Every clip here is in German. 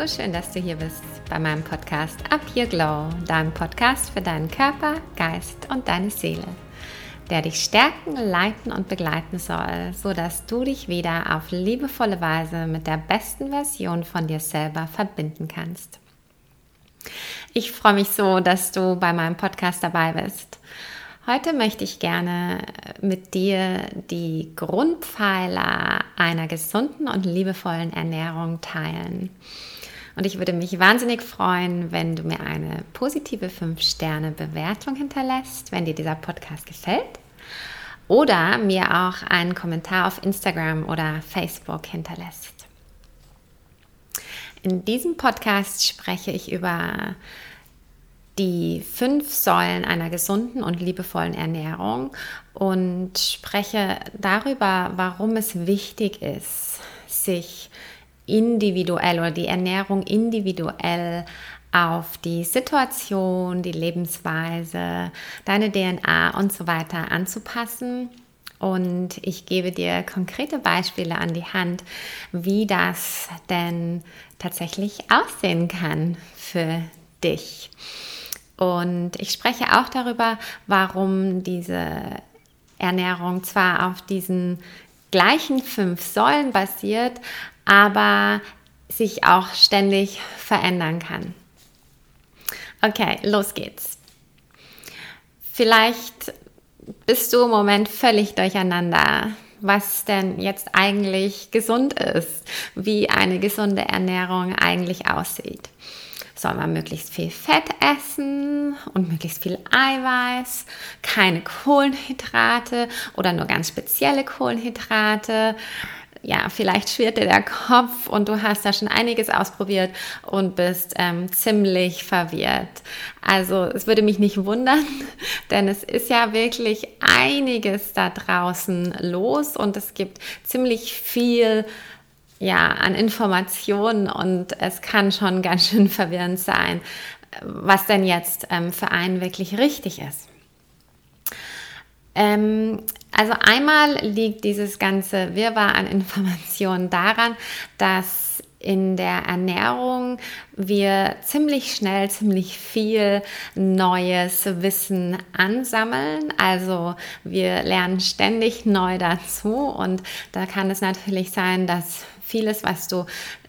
so schön, dass du hier bist bei meinem Podcast Up Your Glow, deinem Podcast für deinen Körper, Geist und deine Seele, der dich stärken, leiten und begleiten soll, sodass du dich wieder auf liebevolle Weise mit der besten Version von dir selber verbinden kannst. Ich freue mich so, dass du bei meinem Podcast dabei bist. Heute möchte ich gerne mit dir die Grundpfeiler einer gesunden und liebevollen Ernährung teilen. Und ich würde mich wahnsinnig freuen, wenn du mir eine positive 5-Sterne-Bewertung hinterlässt, wenn dir dieser Podcast gefällt. Oder mir auch einen Kommentar auf Instagram oder Facebook hinterlässt. In diesem Podcast spreche ich über die fünf Säulen einer gesunden und liebevollen Ernährung und spreche darüber, warum es wichtig ist, sich individuell oder die Ernährung individuell auf die Situation, die Lebensweise, deine DNA und so weiter anzupassen. Und ich gebe dir konkrete Beispiele an die Hand, wie das denn tatsächlich aussehen kann für dich. Und ich spreche auch darüber, warum diese Ernährung zwar auf diesen gleichen fünf Säulen basiert, aber sich auch ständig verändern kann. Okay, los geht's. Vielleicht bist du im Moment völlig durcheinander, was denn jetzt eigentlich gesund ist, wie eine gesunde Ernährung eigentlich aussieht soll man möglichst viel Fett essen und möglichst viel Eiweiß, keine Kohlenhydrate oder nur ganz spezielle Kohlenhydrate. Ja, vielleicht schwirrt dir der Kopf und du hast da schon einiges ausprobiert und bist ähm, ziemlich verwirrt. Also es würde mich nicht wundern, denn es ist ja wirklich einiges da draußen los und es gibt ziemlich viel ja, an Informationen und es kann schon ganz schön verwirrend sein, was denn jetzt ähm, für einen wirklich richtig ist. Ähm, also einmal liegt dieses ganze Wirrwarr an Informationen daran, dass in der Ernährung wir ziemlich schnell ziemlich viel neues Wissen ansammeln. Also wir lernen ständig neu dazu und da kann es natürlich sein, dass vieles, was du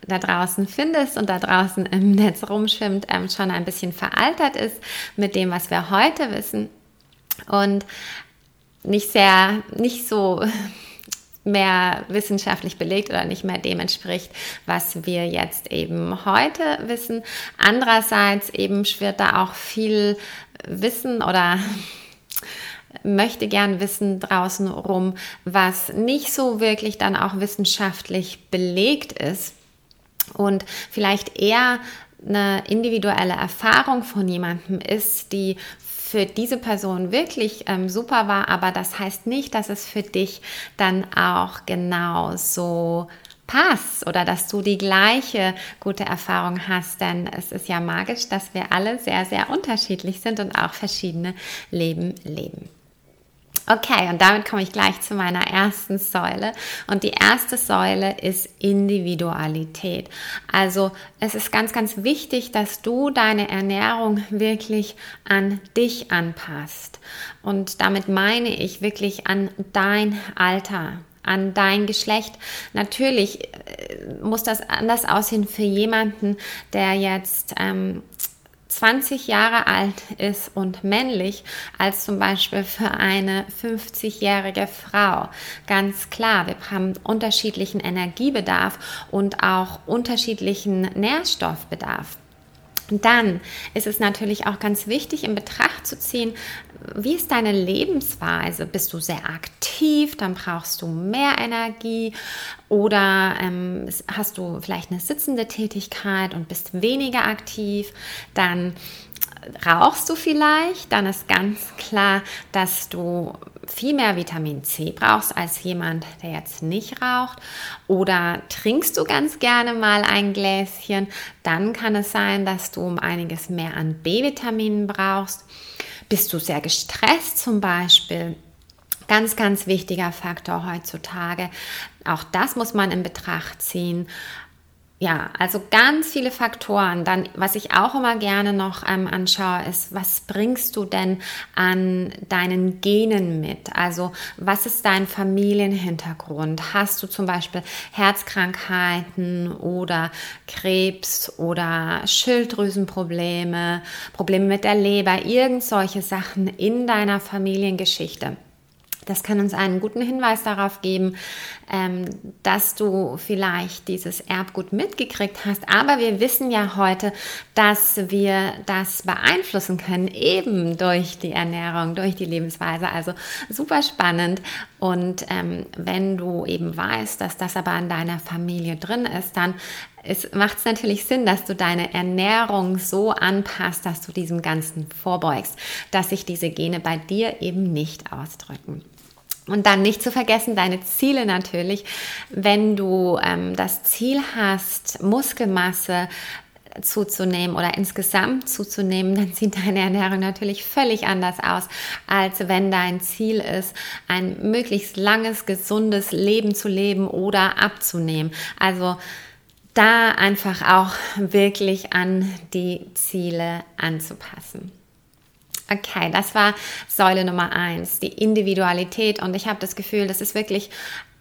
da draußen findest und da draußen im Netz rumschwimmt, ähm, schon ein bisschen veraltert ist mit dem, was wir heute wissen und nicht sehr, nicht so mehr wissenschaftlich belegt oder nicht mehr dem entspricht, was wir jetzt eben heute wissen. Andererseits eben schwirrt da auch viel Wissen oder möchte gern wissen draußen rum, was nicht so wirklich dann auch wissenschaftlich belegt ist und vielleicht eher eine individuelle Erfahrung von jemandem ist, die für diese Person wirklich ähm, super war, aber das heißt nicht, dass es für dich dann auch genauso passt oder dass du die gleiche gute Erfahrung hast, denn es ist ja magisch, dass wir alle sehr, sehr unterschiedlich sind und auch verschiedene Leben leben. Okay, und damit komme ich gleich zu meiner ersten Säule. Und die erste Säule ist Individualität. Also es ist ganz, ganz wichtig, dass du deine Ernährung wirklich an dich anpasst. Und damit meine ich wirklich an dein Alter, an dein Geschlecht. Natürlich äh, muss das anders aussehen für jemanden, der jetzt ähm, 20 Jahre alt ist und männlich als zum Beispiel für eine 50-jährige Frau. Ganz klar, wir haben unterschiedlichen Energiebedarf und auch unterschiedlichen Nährstoffbedarf. Dann ist es natürlich auch ganz wichtig, in Betracht zu ziehen, wie ist deine Lebensweise? Bist du sehr aktiv? Dann brauchst du mehr Energie. Oder ähm, hast du vielleicht eine sitzende Tätigkeit und bist weniger aktiv? Dann rauchst du vielleicht, dann ist ganz klar, dass du viel mehr Vitamin C brauchst als jemand, der jetzt nicht raucht. Oder trinkst du ganz gerne mal ein Gläschen, dann kann es sein, dass du um einiges mehr an B-Vitaminen brauchst. Bist du sehr gestresst zum Beispiel? Ganz, ganz wichtiger Faktor heutzutage. Auch das muss man in Betracht ziehen. Ja, also ganz viele Faktoren. Dann, was ich auch immer gerne noch ähm, anschaue, ist, was bringst du denn an deinen Genen mit? Also, was ist dein Familienhintergrund? Hast du zum Beispiel Herzkrankheiten oder Krebs oder Schilddrüsenprobleme, Probleme mit der Leber, irgend solche Sachen in deiner Familiengeschichte? Das kann uns einen guten Hinweis darauf geben, ähm, dass du vielleicht dieses Erbgut mitgekriegt hast. Aber wir wissen ja heute, dass wir das beeinflussen können, eben durch die Ernährung, durch die Lebensweise. Also super spannend. Und ähm, wenn du eben weißt, dass das aber in deiner Familie drin ist, dann macht es natürlich Sinn, dass du deine Ernährung so anpasst, dass du diesem Ganzen vorbeugst, dass sich diese Gene bei dir eben nicht ausdrücken. Und dann nicht zu vergessen, deine Ziele natürlich. Wenn du ähm, das Ziel hast, Muskelmasse zuzunehmen oder insgesamt zuzunehmen, dann sieht deine Ernährung natürlich völlig anders aus, als wenn dein Ziel ist, ein möglichst langes, gesundes Leben zu leben oder abzunehmen. Also da einfach auch wirklich an die Ziele anzupassen. Okay, das war Säule Nummer eins, die Individualität. Und ich habe das Gefühl, das ist wirklich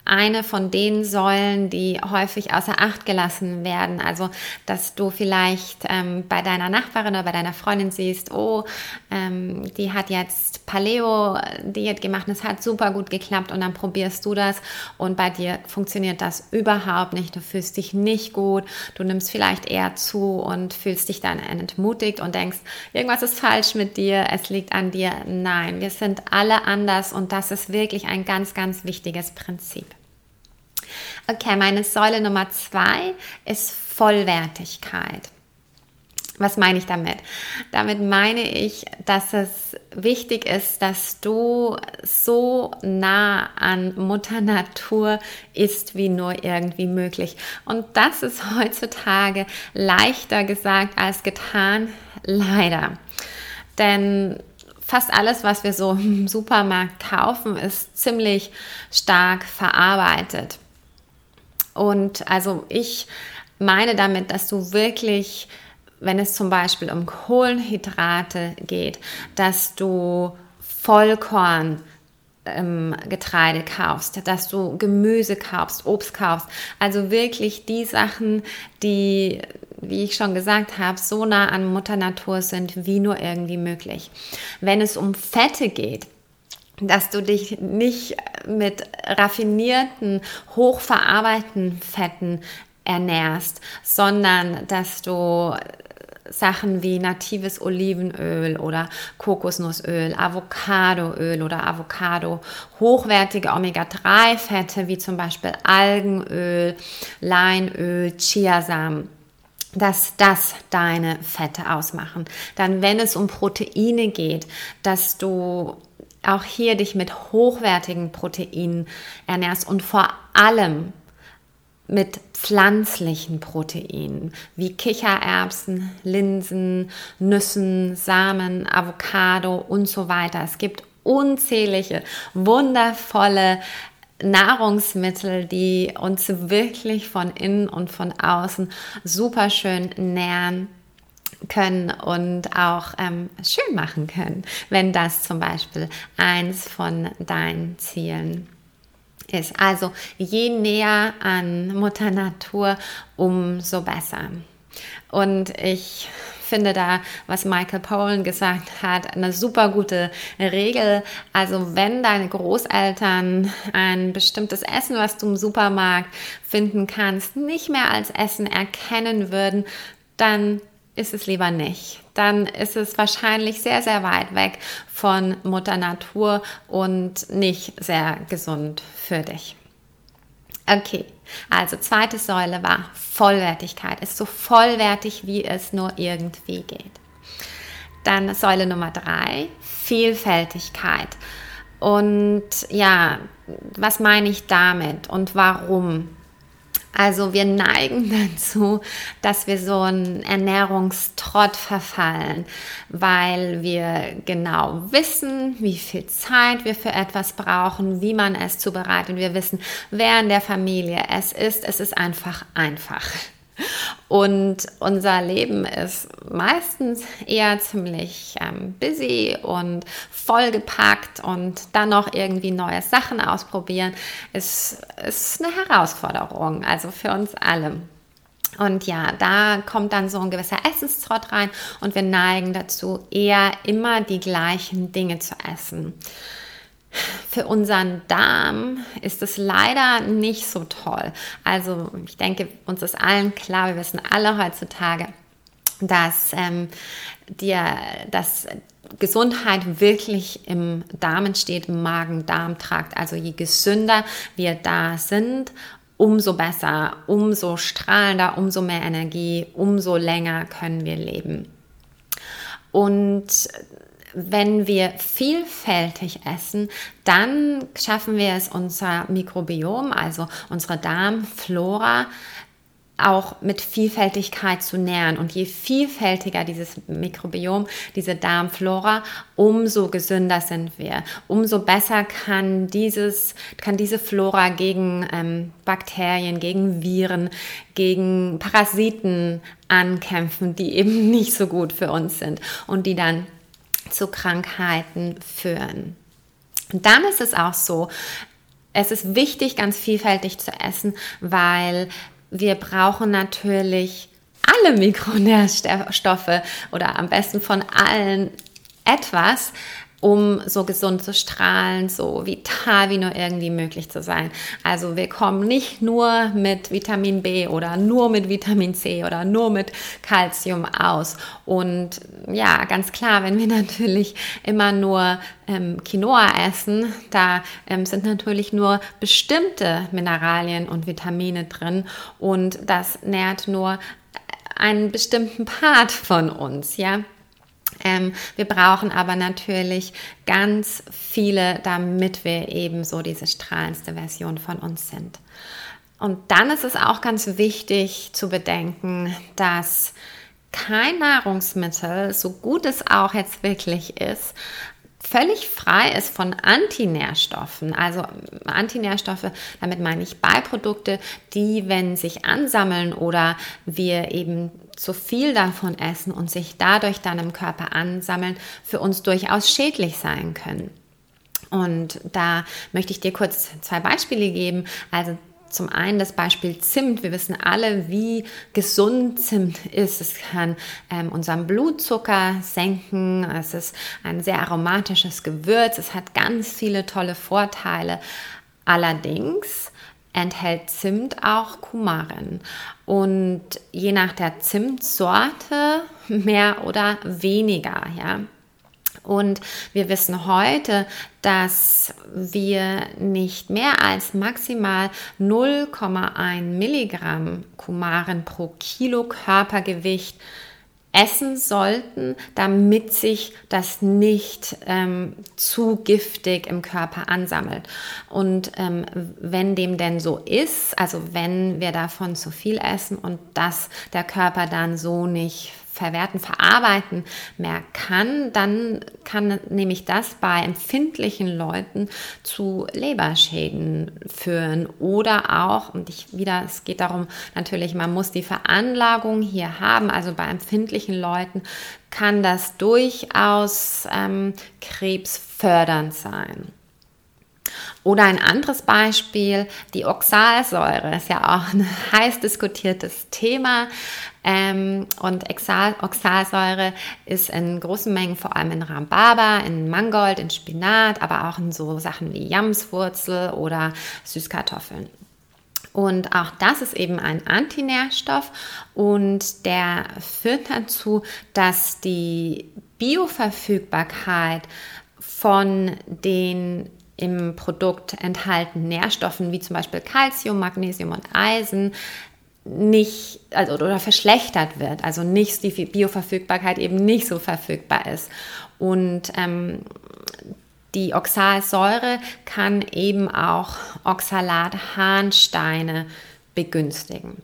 eine von den Säulen, die häufig außer Acht gelassen werden. Also, dass du vielleicht ähm, bei deiner Nachbarin oder bei deiner Freundin siehst, oh, ähm, die hat jetzt Paleo-Diät gemacht und es hat super gut geklappt und dann probierst du das und bei dir funktioniert das überhaupt nicht. Du fühlst dich nicht gut, du nimmst vielleicht eher zu und fühlst dich dann entmutigt und denkst, irgendwas ist falsch mit dir, es liegt an dir. Nein, wir sind alle anders und das ist wirklich ein ganz, ganz wichtiges Prinzip. Okay, meine Säule Nummer zwei ist Vollwertigkeit. Was meine ich damit? Damit meine ich, dass es wichtig ist, dass du so nah an Mutter Natur ist wie nur irgendwie möglich. Und das ist heutzutage leichter gesagt als getan, leider. Denn fast alles, was wir so im Supermarkt kaufen, ist ziemlich stark verarbeitet. Und also ich meine damit, dass du wirklich, wenn es zum Beispiel um Kohlenhydrate geht, dass du Vollkorn ähm, Getreide kaufst, dass du Gemüse kaufst, Obst kaufst. Also wirklich die Sachen, die, wie ich schon gesagt habe, so nah an Mutter Natur sind, wie nur irgendwie möglich. Wenn es um Fette geht, dass du dich nicht mit raffinierten, hochverarbeiteten Fetten ernährst, sondern dass du Sachen wie natives Olivenöl oder Kokosnussöl, Avocadoöl oder Avocado, hochwertige Omega-3-Fette wie zum Beispiel Algenöl, Leinöl, Chiasamen dass das deine Fette ausmachen. Dann, wenn es um Proteine geht, dass du auch hier dich mit hochwertigen Proteinen ernährst und vor allem mit pflanzlichen Proteinen wie Kichererbsen, Linsen, Nüssen, Samen, Avocado und so weiter. Es gibt unzählige, wundervolle Nahrungsmittel, die uns wirklich von innen und von außen super schön nähren können und auch ähm, schön machen können, wenn das zum Beispiel eins von deinen Zielen ist. Also je näher an Mutter Natur, umso besser. Und ich finde da, was Michael Pollan gesagt hat, eine super gute Regel. Also wenn deine Großeltern ein bestimmtes Essen, was du im Supermarkt finden kannst, nicht mehr als Essen erkennen würden, dann ist es lieber nicht. Dann ist es wahrscheinlich sehr, sehr weit weg von Mutter Natur und nicht sehr gesund für dich. Okay, also zweite Säule war Vollwertigkeit. Ist so vollwertig, wie es nur irgendwie geht. Dann Säule Nummer drei, Vielfältigkeit. Und ja, was meine ich damit und warum? Also wir neigen dazu, dass wir so einen Ernährungstrott verfallen, weil wir genau wissen, wie viel Zeit wir für etwas brauchen, wie man es zubereitet. Wir wissen, wer in der Familie es ist. Es ist einfach einfach. Und unser Leben ist meistens eher ziemlich ähm, busy und vollgepackt und dann noch irgendwie neue Sachen ausprobieren, ist, ist eine Herausforderung, also für uns alle. Und ja, da kommt dann so ein gewisser Essenstrott rein und wir neigen dazu, eher immer die gleichen Dinge zu essen. Für unseren Darm ist es leider nicht so toll. Also ich denke, uns ist allen klar, wir wissen alle heutzutage, dass, ähm, dir, dass Gesundheit wirklich im Darm entsteht, im Magen-Darm-Trakt. Also je gesünder wir da sind, umso besser, umso strahlender, umso mehr Energie, umso länger können wir leben. Und wenn wir vielfältig essen, dann schaffen wir es, unser Mikrobiom, also unsere Darmflora, auch mit Vielfältigkeit zu nähren. Und je vielfältiger dieses Mikrobiom, diese Darmflora, umso gesünder sind wir. Umso besser kann, dieses, kann diese Flora gegen ähm, Bakterien, gegen Viren, gegen Parasiten ankämpfen, die eben nicht so gut für uns sind und die dann zu Krankheiten führen. Und dann ist es auch so, es ist wichtig, ganz vielfältig zu essen, weil wir brauchen natürlich alle Mikronährstoffe oder am besten von allen etwas, um so gesund zu strahlen, so vital wie nur irgendwie möglich zu sein. Also wir kommen nicht nur mit Vitamin B oder nur mit Vitamin C oder nur mit Calcium aus. Und ja, ganz klar, wenn wir natürlich immer nur ähm, Quinoa essen, da ähm, sind natürlich nur bestimmte Mineralien und Vitamine drin und das nährt nur einen bestimmten Part von uns, ja. Ähm, wir brauchen aber natürlich ganz viele, damit wir eben so diese strahlendste Version von uns sind. Und dann ist es auch ganz wichtig zu bedenken, dass kein Nahrungsmittel, so gut es auch jetzt wirklich ist, völlig frei ist von Antinährstoffen. Also Antinährstoffe, damit meine ich Beiprodukte, die, wenn sich ansammeln oder wir eben zu viel davon essen und sich dadurch dann im Körper ansammeln, für uns durchaus schädlich sein können. Und da möchte ich dir kurz zwei Beispiele geben. Also zum einen das Beispiel Zimt. Wir wissen alle, wie gesund Zimt ist. Es kann ähm, unseren Blutzucker senken. Es ist ein sehr aromatisches Gewürz. Es hat ganz viele tolle Vorteile. Allerdings enthält Zimt auch Kumarin. Und je nach der Zimtsorte mehr oder weniger, ja. Und wir wissen heute, dass wir nicht mehr als maximal 0,1 Milligramm Kumaren pro Kilo Körpergewicht essen sollten, damit sich das nicht ähm, zu giftig im Körper ansammelt. Und ähm, wenn dem denn so ist, also wenn wir davon zu viel essen und das der Körper dann so nicht verwerten, verarbeiten mehr kann, dann kann nämlich das bei empfindlichen Leuten zu Leberschäden führen oder auch, und ich wieder, es geht darum, natürlich, man muss die Veranlagung hier haben, also bei empfindlichen Leuten kann das durchaus ähm, krebsfördernd sein. Oder ein anderes Beispiel, die Oxalsäure ist ja auch ein heiß diskutiertes Thema. Ähm, und Oxalsäure ist in großen Mengen vor allem in Rhabarber, in Mangold, in Spinat, aber auch in so Sachen wie Jamswurzel oder Süßkartoffeln. Und auch das ist eben ein Antinährstoff und der führt dazu, dass die Bioverfügbarkeit von den im Produkt enthaltenen Nährstoffen wie zum Beispiel Calcium, Magnesium und Eisen nicht also, oder verschlechtert wird, also nicht die Bioverfügbarkeit eben nicht so verfügbar ist. Und ähm, die Oxalsäure kann eben auch Oxalat-Harnsteine begünstigen.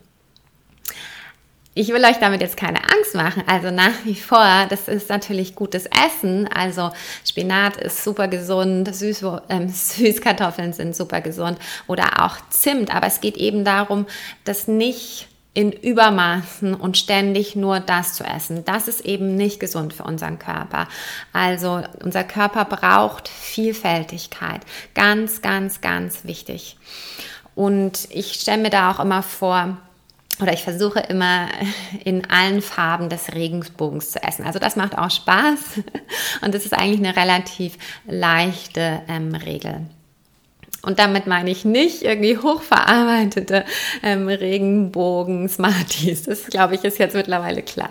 Ich will euch damit jetzt keine Angst machen. Also nach wie vor, das ist natürlich gutes Essen. Also Spinat ist super gesund, Süß, äh, Süßkartoffeln sind super gesund oder auch Zimt. Aber es geht eben darum, das nicht in Übermaßen und ständig nur das zu essen. Das ist eben nicht gesund für unseren Körper. Also unser Körper braucht Vielfältigkeit. Ganz, ganz, ganz wichtig. Und ich stelle mir da auch immer vor, oder ich versuche immer in allen Farben des Regenbogens zu essen. Also das macht auch Spaß und das ist eigentlich eine relativ leichte ähm, Regel. Und damit meine ich nicht irgendwie hochverarbeitete ähm, Regenbogen-Smarties. Das, glaube ich, ist jetzt mittlerweile klar.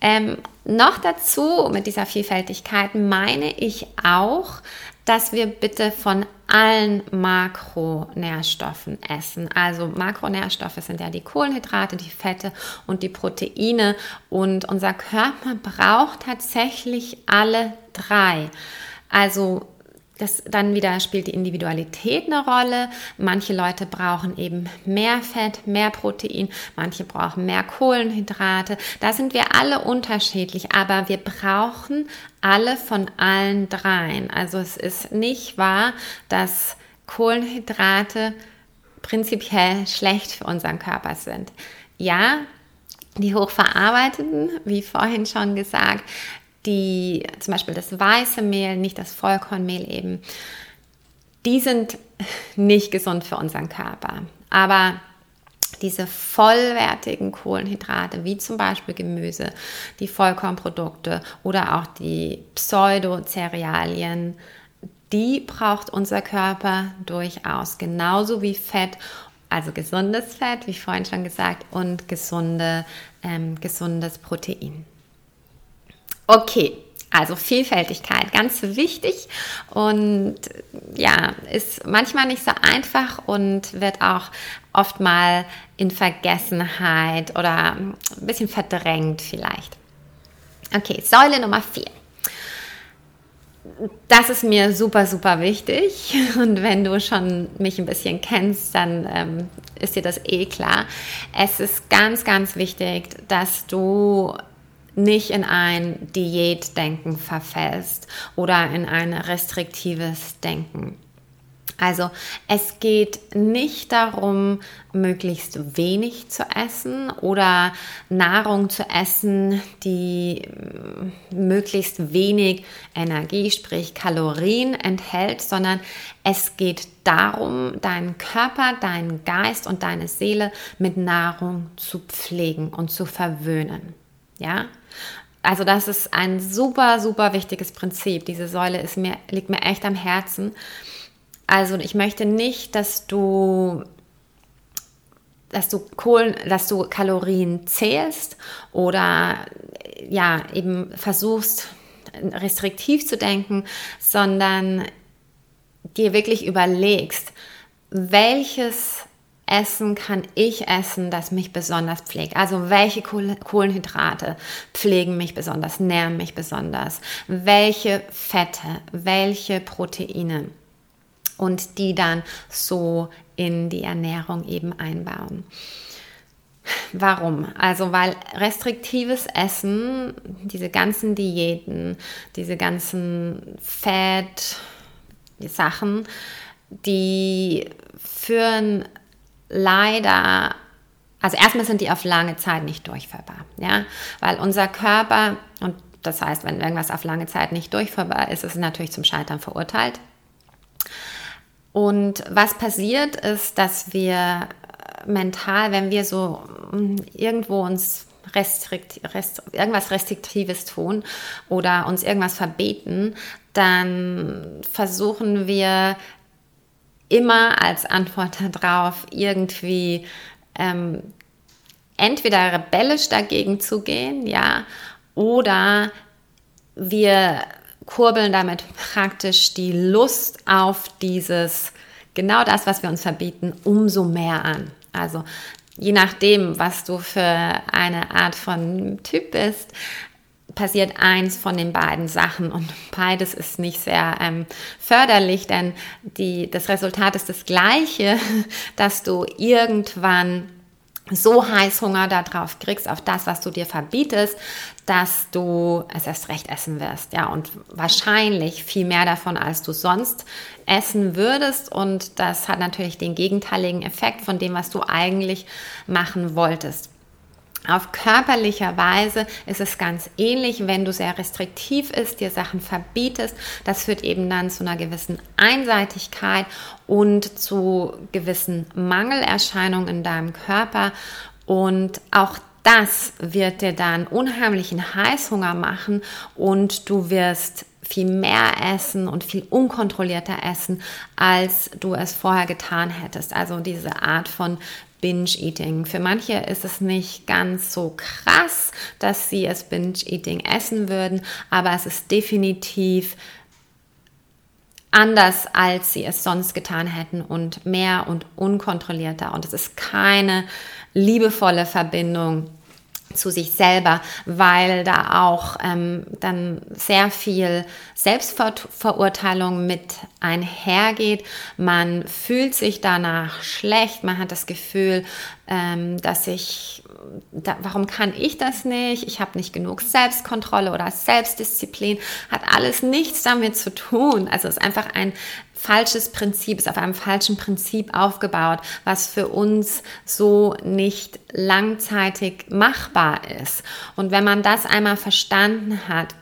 Ähm, noch dazu mit dieser Vielfältigkeit meine ich auch, dass wir bitte von allen Makronährstoffen essen. Also Makronährstoffe sind ja die Kohlenhydrate, die Fette und die Proteine. Und unser Körper braucht tatsächlich alle drei. Also das dann wieder spielt die Individualität eine Rolle. Manche Leute brauchen eben mehr Fett, mehr Protein, manche brauchen mehr Kohlenhydrate. Da sind wir alle unterschiedlich, aber wir brauchen alle von allen dreien. Also es ist nicht wahr, dass Kohlenhydrate prinzipiell schlecht für unseren Körper sind. Ja, die hochverarbeiteten, wie vorhin schon gesagt, die zum Beispiel das weiße Mehl, nicht das Vollkornmehl eben, die sind nicht gesund für unseren Körper. Aber diese vollwertigen Kohlenhydrate, wie zum Beispiel Gemüse, die Vollkornprodukte oder auch die Pseudocerealien, die braucht unser Körper durchaus, genauso wie Fett, also gesundes Fett, wie vorhin schon gesagt, und gesunde, ähm, gesundes Protein. Okay, also Vielfältigkeit, ganz wichtig und ja, ist manchmal nicht so einfach und wird auch oft mal in Vergessenheit oder ein bisschen verdrängt vielleicht. Okay, Säule Nummer 4. Das ist mir super, super wichtig. Und wenn du schon mich ein bisschen kennst, dann ähm, ist dir das eh klar. Es ist ganz, ganz wichtig, dass du nicht in ein Diätdenken verfällst oder in ein restriktives Denken. Also es geht nicht darum, möglichst wenig zu essen oder Nahrung zu essen, die mm, möglichst wenig Energie, sprich Kalorien enthält, sondern es geht darum, deinen Körper, deinen Geist und deine Seele mit Nahrung zu pflegen und zu verwöhnen. Ja? Also das ist ein super, super wichtiges Prinzip. Diese Säule ist mir, liegt mir echt am Herzen. Also ich möchte nicht, dass du dass du Kohlen, dass du Kalorien zählst oder ja, eben versuchst restriktiv zu denken, sondern dir wirklich überlegst, welches Essen kann ich essen, das mich besonders pflegt? Also welche Kohlenhydrate pflegen mich besonders, nähren mich besonders? Welche Fette, welche Proteine? Und die dann so in die Ernährung eben einbauen. Warum? Also weil restriktives Essen, diese ganzen Diäten, diese ganzen Fett-Sachen, die führen leider, also erstmal sind die auf lange Zeit nicht durchführbar, ja, weil unser Körper, und das heißt, wenn irgendwas auf lange Zeit nicht durchführbar ist, ist es natürlich zum Scheitern verurteilt. Und was passiert ist, dass wir mental, wenn wir so hm, irgendwo uns restrikt, rest, irgendwas Restriktives tun oder uns irgendwas verbeten, dann versuchen wir immer als Antwort darauf irgendwie ähm, entweder rebellisch dagegen zu gehen, ja, oder wir kurbeln damit praktisch die Lust auf dieses, genau das, was wir uns verbieten, umso mehr an. Also je nachdem, was du für eine Art von Typ bist, passiert eins von den beiden Sachen und beides ist nicht sehr ähm, förderlich, denn die, das Resultat ist das gleiche, dass du irgendwann so Heißhunger darauf kriegst, auf das, was du dir verbietest, dass du es erst recht essen wirst. Ja, und wahrscheinlich viel mehr davon, als du sonst essen würdest. Und das hat natürlich den gegenteiligen Effekt von dem, was du eigentlich machen wolltest. Auf körperlicher Weise ist es ganz ähnlich, wenn du sehr restriktiv ist, dir Sachen verbietest. Das führt eben dann zu einer gewissen Einseitigkeit und zu gewissen Mangelerscheinungen in deinem Körper. Und auch das wird dir dann unheimlichen Heißhunger machen und du wirst viel mehr essen und viel unkontrollierter essen, als du es vorher getan hättest. Also diese Art von Binge-Eating. Für manche ist es nicht ganz so krass, dass sie es Binge-Eating essen würden, aber es ist definitiv anders, als sie es sonst getan hätten und mehr und unkontrollierter. Und es ist keine liebevolle Verbindung zu sich selber, weil da auch ähm, dann sehr viel Selbstverurteilung mit einhergeht. Man fühlt sich danach schlecht, man hat das Gefühl, ähm, dass ich, da, warum kann ich das nicht? Ich habe nicht genug Selbstkontrolle oder Selbstdisziplin. Hat alles nichts damit zu tun. Also ist einfach ein falsches Prinzip, ist auf einem falschen Prinzip aufgebaut, was für uns so nicht langzeitig machbar ist. Und wenn man das einmal verstanden hat,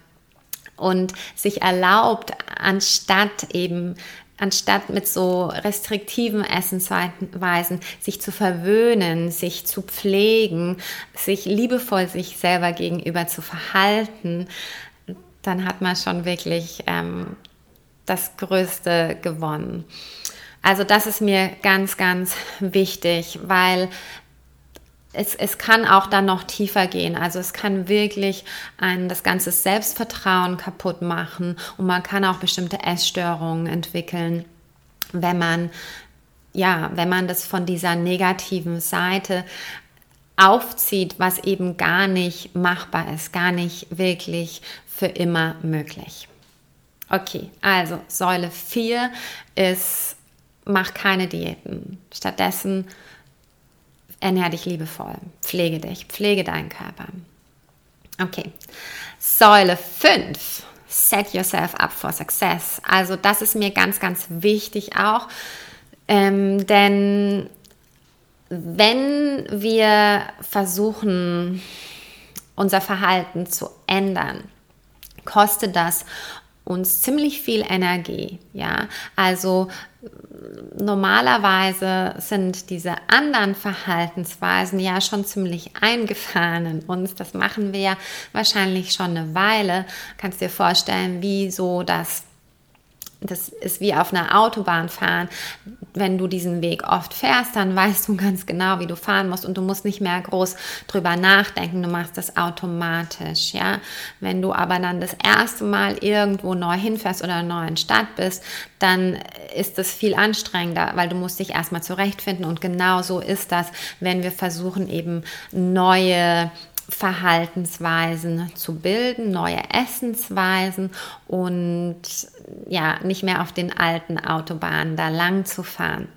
und sich erlaubt, anstatt eben anstatt mit so restriktiven Essensweisen sich zu verwöhnen, sich zu pflegen, sich liebevoll sich selber gegenüber zu verhalten, dann hat man schon wirklich ähm, das Größte gewonnen. Also das ist mir ganz, ganz wichtig, weil es, es kann auch dann noch tiefer gehen. Also es kann wirklich ein, das ganze Selbstvertrauen kaputt machen und man kann auch bestimmte Essstörungen entwickeln, wenn man, ja, wenn man das von dieser negativen Seite aufzieht, was eben gar nicht machbar ist, gar nicht wirklich für immer möglich. Okay, also Säule 4 ist, mach keine Diäten. Stattdessen ernähr dich liebevoll, pflege dich, pflege deinen Körper. Okay, Säule 5, set yourself up for success. Also das ist mir ganz, ganz wichtig auch, ähm, denn wenn wir versuchen, unser Verhalten zu ändern, kostet das uns ziemlich viel Energie, ja. Also normalerweise sind diese anderen Verhaltensweisen ja schon ziemlich eingefahren in uns. Das machen wir ja wahrscheinlich schon eine Weile. Kannst dir vorstellen, wie so das das ist wie auf einer Autobahn fahren. Wenn du diesen Weg oft fährst, dann weißt du ganz genau, wie du fahren musst und du musst nicht mehr groß drüber nachdenken. Du machst das automatisch, ja. Wenn du aber dann das erste Mal irgendwo neu hinfährst oder in einer neuen Stadt bist, dann ist es viel anstrengender, weil du musst dich erstmal zurechtfinden und genau so ist das, wenn wir versuchen eben neue Verhaltensweisen zu bilden, neue Essensweisen und ja, nicht mehr auf den alten Autobahnen da lang zu fahren.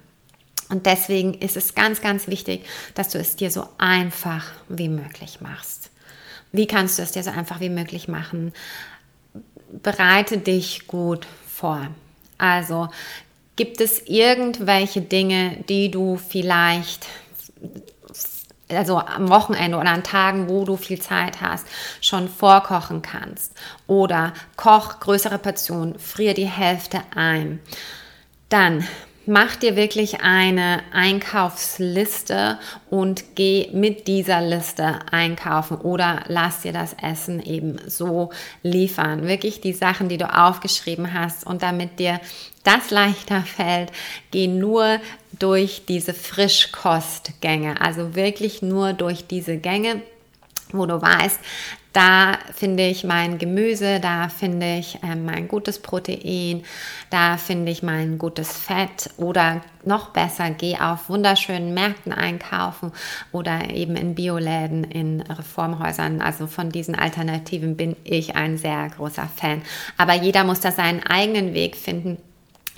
Und deswegen ist es ganz, ganz wichtig, dass du es dir so einfach wie möglich machst. Wie kannst du es dir so einfach wie möglich machen? Bereite dich gut vor. Also gibt es irgendwelche Dinge, die du vielleicht also am Wochenende oder an Tagen, wo du viel Zeit hast, schon vorkochen kannst. Oder koch größere Portionen, frier die Hälfte ein. Dann mach dir wirklich eine Einkaufsliste und geh mit dieser Liste einkaufen oder lass dir das Essen eben so liefern. Wirklich die Sachen, die du aufgeschrieben hast und damit dir das leichter fällt, geh nur durch diese Frischkostgänge, also wirklich nur durch diese Gänge, wo du weißt, da finde ich mein Gemüse, da finde ich äh, mein gutes Protein, da finde ich mein gutes Fett oder noch besser, geh auf wunderschönen Märkten einkaufen oder eben in Bioläden, in Reformhäusern. Also von diesen Alternativen bin ich ein sehr großer Fan. Aber jeder muss da seinen eigenen Weg finden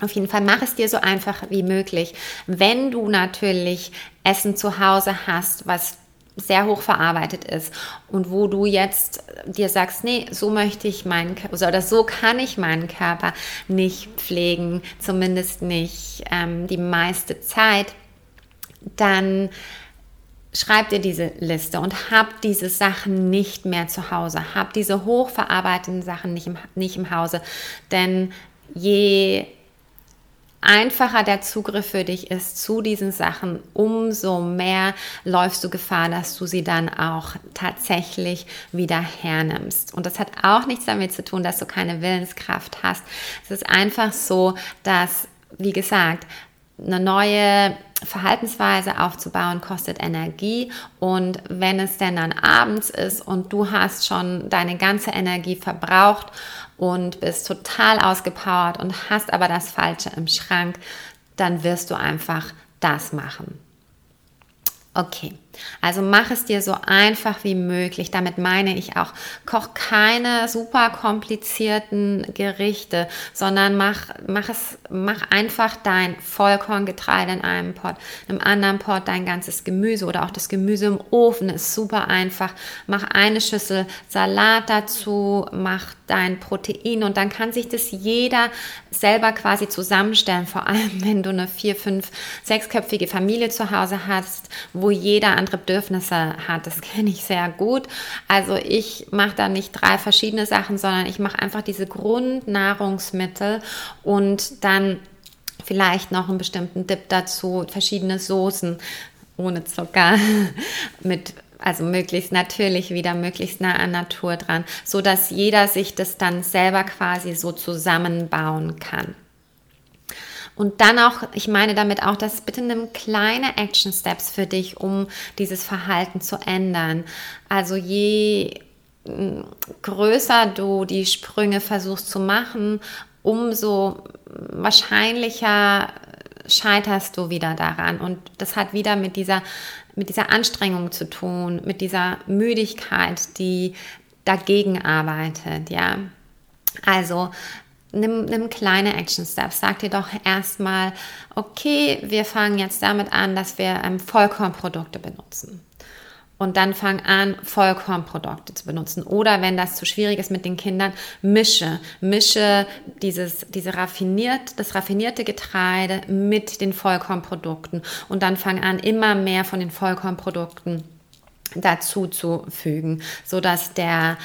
auf jeden Fall mach es dir so einfach wie möglich. Wenn du natürlich Essen zu Hause hast, was sehr hoch verarbeitet ist und wo du jetzt dir sagst, nee, so möchte ich meinen Körper oder so kann ich meinen Körper nicht pflegen, zumindest nicht ähm, die meiste Zeit, dann schreib dir diese Liste und hab diese Sachen nicht mehr zu Hause, hab diese hochverarbeiteten Sachen nicht im, nicht im Hause, denn je einfacher der Zugriff für dich ist zu diesen Sachen, umso mehr läufst du Gefahr, dass du sie dann auch tatsächlich wieder hernimmst. Und das hat auch nichts damit zu tun, dass du keine Willenskraft hast. Es ist einfach so, dass, wie gesagt, eine neue Verhaltensweise aufzubauen kostet Energie und wenn es denn dann abends ist und du hast schon deine ganze Energie verbraucht und bist total ausgepowert und hast aber das Falsche im Schrank, dann wirst du einfach das machen. Okay, also mach es dir so einfach wie möglich. Damit meine ich auch, koch keine super komplizierten Gerichte, sondern mach, mach es, mach einfach dein Vollkorngetreide in einem Pot, in einem anderen Pot dein ganzes Gemüse oder auch das Gemüse im Ofen ist super einfach. Mach eine Schüssel Salat dazu, mach dein Protein und dann kann sich das jeder selber quasi zusammenstellen, vor allem wenn du eine vier, fünf, sechsköpfige Familie zu Hause hast, wo jeder andere Bedürfnisse hat. Das kenne ich sehr gut. Also ich mache da nicht drei verschiedene Sachen, sondern ich mache einfach diese Grundnahrungsmittel und dann vielleicht noch einen bestimmten Dip dazu, verschiedene Soßen ohne Zucker mit also möglichst natürlich wieder möglichst nah an Natur dran, so dass jeder sich das dann selber quasi so zusammenbauen kann. Und dann auch, ich meine damit auch, dass bitte nimm kleine Action Steps für dich, um dieses Verhalten zu ändern. Also je größer du die Sprünge versuchst zu machen, umso wahrscheinlicher scheiterst du wieder daran. Und das hat wieder mit dieser, mit dieser Anstrengung zu tun, mit dieser Müdigkeit, die dagegen arbeitet, ja. Also nimm, nimm kleine Action Steps. Sag dir doch erstmal, okay, wir fangen jetzt damit an, dass wir ähm, Vollkornprodukte benutzen. Und dann fang an, Vollkornprodukte zu benutzen. Oder wenn das zu schwierig ist mit den Kindern, mische. Mische dieses, diese raffiniert, das raffinierte Getreide mit den Vollkornprodukten. Und dann fang an, immer mehr von den Vollkornprodukten dazu zu fügen, sodass der,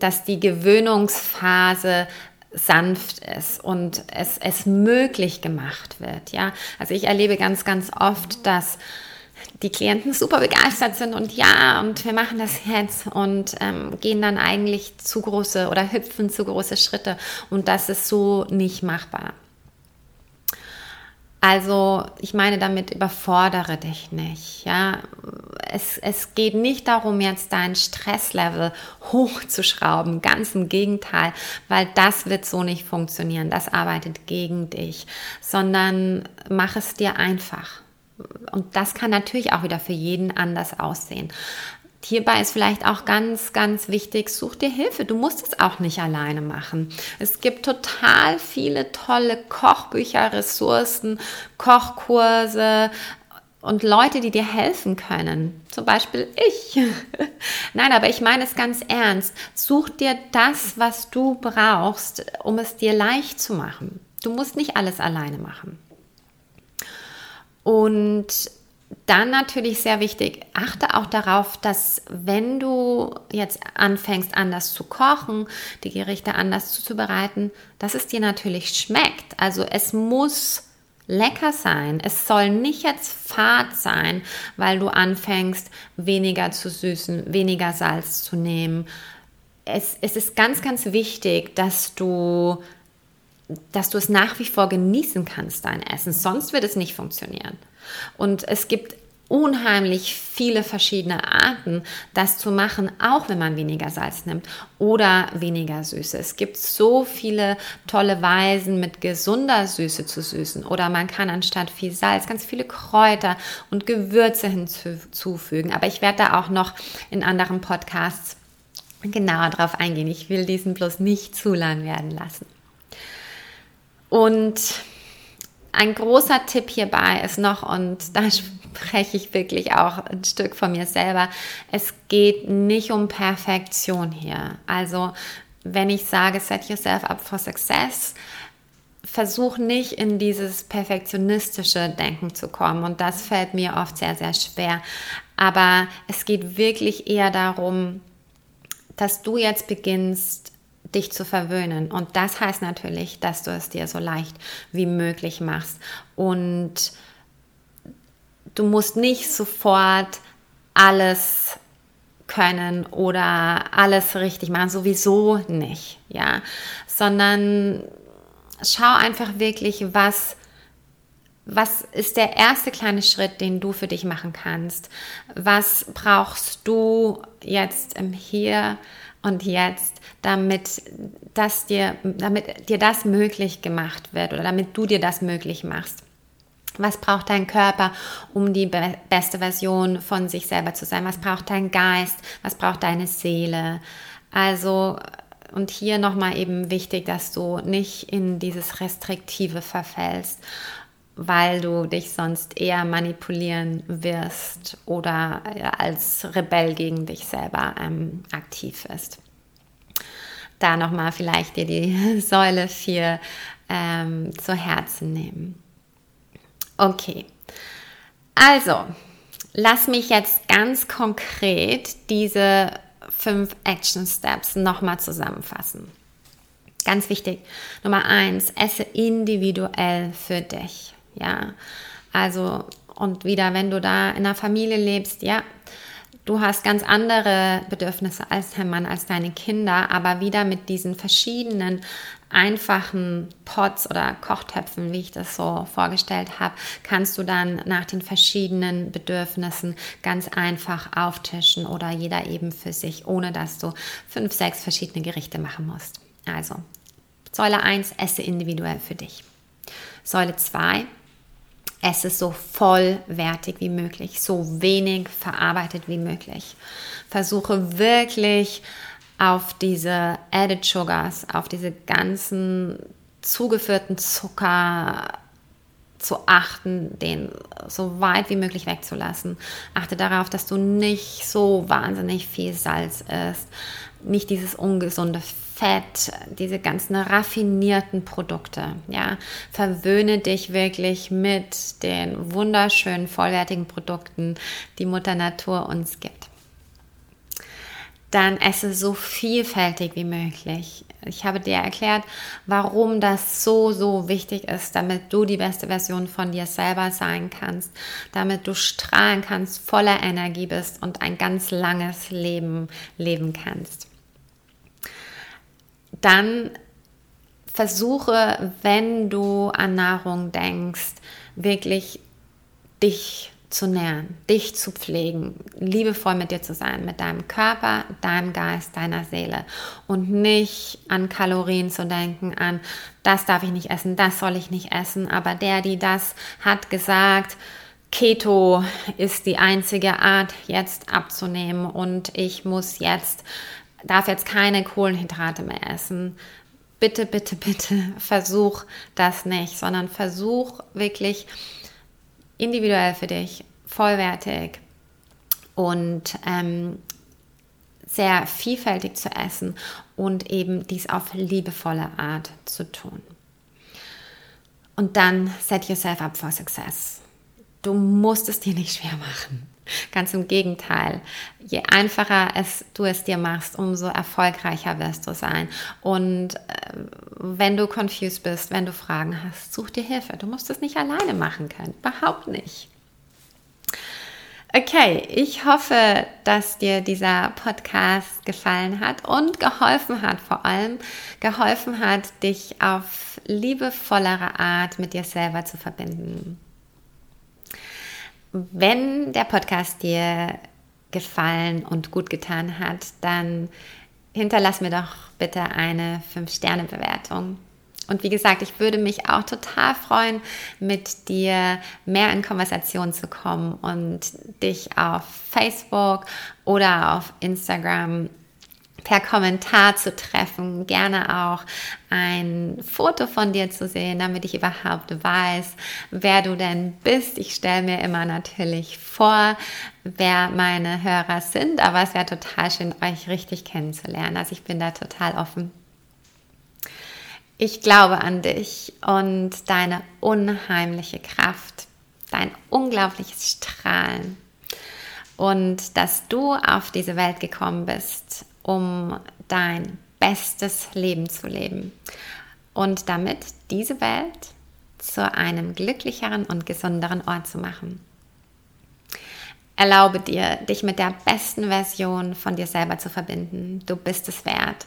dass die Gewöhnungsphase sanft ist und es, es möglich gemacht wird. Ja, also ich erlebe ganz, ganz oft, dass die Klienten super begeistert sind und ja, und wir machen das jetzt und ähm, gehen dann eigentlich zu große oder hüpfen zu große Schritte und das ist so nicht machbar. Also ich meine damit, überfordere dich nicht. Ja? Es, es geht nicht darum, jetzt dein Stresslevel hochzuschrauben, ganz im Gegenteil, weil das wird so nicht funktionieren, das arbeitet gegen dich, sondern mach es dir einfach. Und das kann natürlich auch wieder für jeden anders aussehen. Hierbei ist vielleicht auch ganz, ganz wichtig, such dir Hilfe. Du musst es auch nicht alleine machen. Es gibt total viele tolle Kochbücher, Ressourcen, Kochkurse und Leute, die dir helfen können. Zum Beispiel ich. Nein, aber ich meine es ganz ernst. Such dir das, was du brauchst, um es dir leicht zu machen. Du musst nicht alles alleine machen. Und dann natürlich sehr wichtig, achte auch darauf, dass wenn du jetzt anfängst, anders zu kochen, die Gerichte anders zuzubereiten, dass es dir natürlich schmeckt. Also es muss lecker sein. Es soll nicht jetzt fad sein, weil du anfängst, weniger zu süßen, weniger Salz zu nehmen. Es, es ist ganz, ganz wichtig, dass du dass du es nach wie vor genießen kannst, dein Essen. Sonst wird es nicht funktionieren. Und es gibt unheimlich viele verschiedene Arten, das zu machen, auch wenn man weniger Salz nimmt oder weniger Süße. Es gibt so viele tolle Weisen, mit gesunder Süße zu süßen. Oder man kann anstatt viel Salz ganz viele Kräuter und Gewürze hinzufügen. Aber ich werde da auch noch in anderen Podcasts genauer drauf eingehen. Ich will diesen bloß nicht zu lang werden lassen. Und ein großer Tipp hierbei ist noch, und da breche ich wirklich auch ein Stück von mir selber. Es geht nicht um Perfektion hier. Also wenn ich sage, set yourself up for success, versuch nicht in dieses perfektionistische Denken zu kommen. Und das fällt mir oft sehr, sehr schwer. Aber es geht wirklich eher darum, dass du jetzt beginnst, dich zu verwöhnen. Und das heißt natürlich, dass du es dir so leicht wie möglich machst. Und du musst nicht sofort alles können oder alles richtig machen, sowieso nicht, ja, sondern schau einfach wirklich, was was ist der erste kleine Schritt, den du für dich machen kannst? Was brauchst du jetzt im Hier und Jetzt, damit, das dir, damit dir das möglich gemacht wird oder damit du dir das möglich machst? Was braucht dein Körper, um die be beste Version von sich selber zu sein? Was braucht dein Geist? Was braucht deine Seele? Also, und hier nochmal eben wichtig, dass du nicht in dieses Restriktive verfällst weil du dich sonst eher manipulieren wirst oder als Rebell gegen dich selber ähm, aktiv bist. Da nochmal vielleicht dir die Säule 4 ähm, zu Herzen nehmen. Okay, also lass mich jetzt ganz konkret diese fünf Action Steps nochmal zusammenfassen. Ganz wichtig. Nummer eins, esse individuell für dich. Ja, also und wieder, wenn du da in einer Familie lebst, ja, du hast ganz andere Bedürfnisse als dein Mann, als deine Kinder, aber wieder mit diesen verschiedenen einfachen Pots oder Kochtöpfen, wie ich das so vorgestellt habe, kannst du dann nach den verschiedenen Bedürfnissen ganz einfach auftischen oder jeder eben für sich, ohne dass du fünf, sechs verschiedene Gerichte machen musst. Also, Säule 1, esse individuell für dich. Säule 2, esse so vollwertig wie möglich, so wenig verarbeitet wie möglich. Versuche wirklich auf diese Added Sugars, auf diese ganzen zugeführten Zucker zu achten, den so weit wie möglich wegzulassen. Achte darauf, dass du nicht so wahnsinnig viel Salz isst, nicht dieses ungesunde Fett, diese ganzen raffinierten Produkte. Ja, verwöhne dich wirklich mit den wunderschönen vollwertigen Produkten, die Mutter Natur uns gibt. Dann esse so vielfältig wie möglich. Ich habe dir erklärt, warum das so, so wichtig ist, damit du die beste Version von dir selber sein kannst, damit du strahlen kannst, voller Energie bist und ein ganz langes Leben leben kannst. Dann versuche, wenn du an Nahrung denkst, wirklich dich zu nähren, dich zu pflegen, liebevoll mit dir zu sein, mit deinem Körper, deinem Geist, deiner Seele. Und nicht an Kalorien zu denken, an das darf ich nicht essen, das soll ich nicht essen, aber der, die das hat gesagt, Keto ist die einzige Art, jetzt abzunehmen. Und ich muss jetzt darf jetzt keine Kohlenhydrate mehr essen. Bitte, bitte, bitte versuch das nicht, sondern versuch wirklich individuell für dich, vollwertig und ähm, sehr vielfältig zu essen und eben dies auf liebevolle Art zu tun. Und dann set yourself up for success. Du musst es dir nicht schwer machen. Ganz im Gegenteil. Je einfacher es, du es dir machst, umso erfolgreicher wirst du sein. Und äh, wenn du confused bist, wenn du Fragen hast, such dir Hilfe. Du musst es nicht alleine machen können. Überhaupt nicht. Okay, ich hoffe, dass dir dieser Podcast gefallen hat und geholfen hat, vor allem geholfen hat, dich auf liebevollere Art mit dir selber zu verbinden. Wenn der Podcast dir gefallen und gut getan hat, dann hinterlass mir doch bitte eine 5-Sterne-Bewertung. Und wie gesagt, ich würde mich auch total freuen, mit dir mehr in Konversation zu kommen und dich auf Facebook oder auf Instagram per Kommentar zu treffen, gerne auch ein Foto von dir zu sehen, damit ich überhaupt weiß, wer du denn bist. Ich stelle mir immer natürlich vor, wer meine Hörer sind, aber es wäre total schön, euch richtig kennenzulernen. Also ich bin da total offen. Ich glaube an dich und deine unheimliche Kraft, dein unglaubliches Strahlen und dass du auf diese Welt gekommen bist, um dein bestes Leben zu leben und damit diese Welt zu einem glücklicheren und gesünderen Ort zu machen. Erlaube dir, dich mit der besten Version von dir selber zu verbinden. Du bist es wert.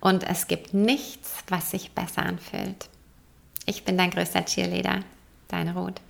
Und es gibt nichts, was sich besser anfühlt. Ich bin dein größter Cheerleader, deine Ruth.